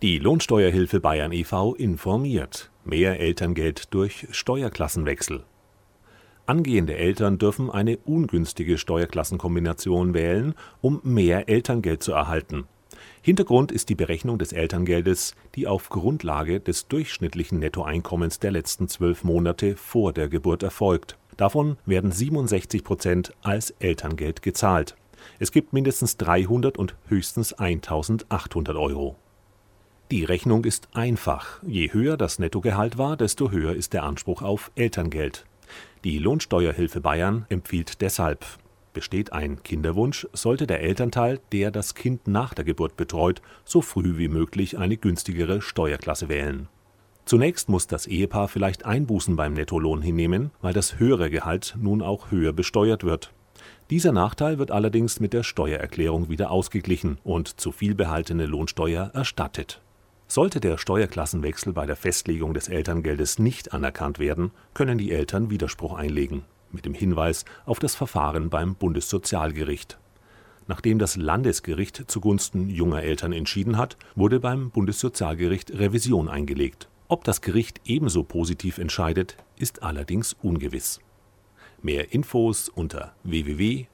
Die Lohnsteuerhilfe Bayern e.V. informiert. Mehr Elterngeld durch Steuerklassenwechsel. Angehende Eltern dürfen eine ungünstige Steuerklassenkombination wählen, um mehr Elterngeld zu erhalten. Hintergrund ist die Berechnung des Elterngeldes, die auf Grundlage des durchschnittlichen Nettoeinkommens der letzten zwölf Monate vor der Geburt erfolgt. Davon werden 67 Prozent als Elterngeld gezahlt. Es gibt mindestens 300 und höchstens 1800 Euro. Die Rechnung ist einfach. Je höher das Nettogehalt war, desto höher ist der Anspruch auf Elterngeld. Die Lohnsteuerhilfe Bayern empfiehlt deshalb, besteht ein Kinderwunsch, sollte der Elternteil, der das Kind nach der Geburt betreut, so früh wie möglich eine günstigere Steuerklasse wählen. Zunächst muss das Ehepaar vielleicht Einbußen beim Nettolohn hinnehmen, weil das höhere Gehalt nun auch höher besteuert wird. Dieser Nachteil wird allerdings mit der Steuererklärung wieder ausgeglichen und zu viel behaltene Lohnsteuer erstattet. Sollte der Steuerklassenwechsel bei der Festlegung des Elterngeldes nicht anerkannt werden, können die Eltern Widerspruch einlegen, mit dem Hinweis auf das Verfahren beim Bundessozialgericht. Nachdem das Landesgericht zugunsten junger Eltern entschieden hat, wurde beim Bundessozialgericht Revision eingelegt. Ob das Gericht ebenso positiv entscheidet, ist allerdings ungewiss. Mehr Infos unter www.lohi.de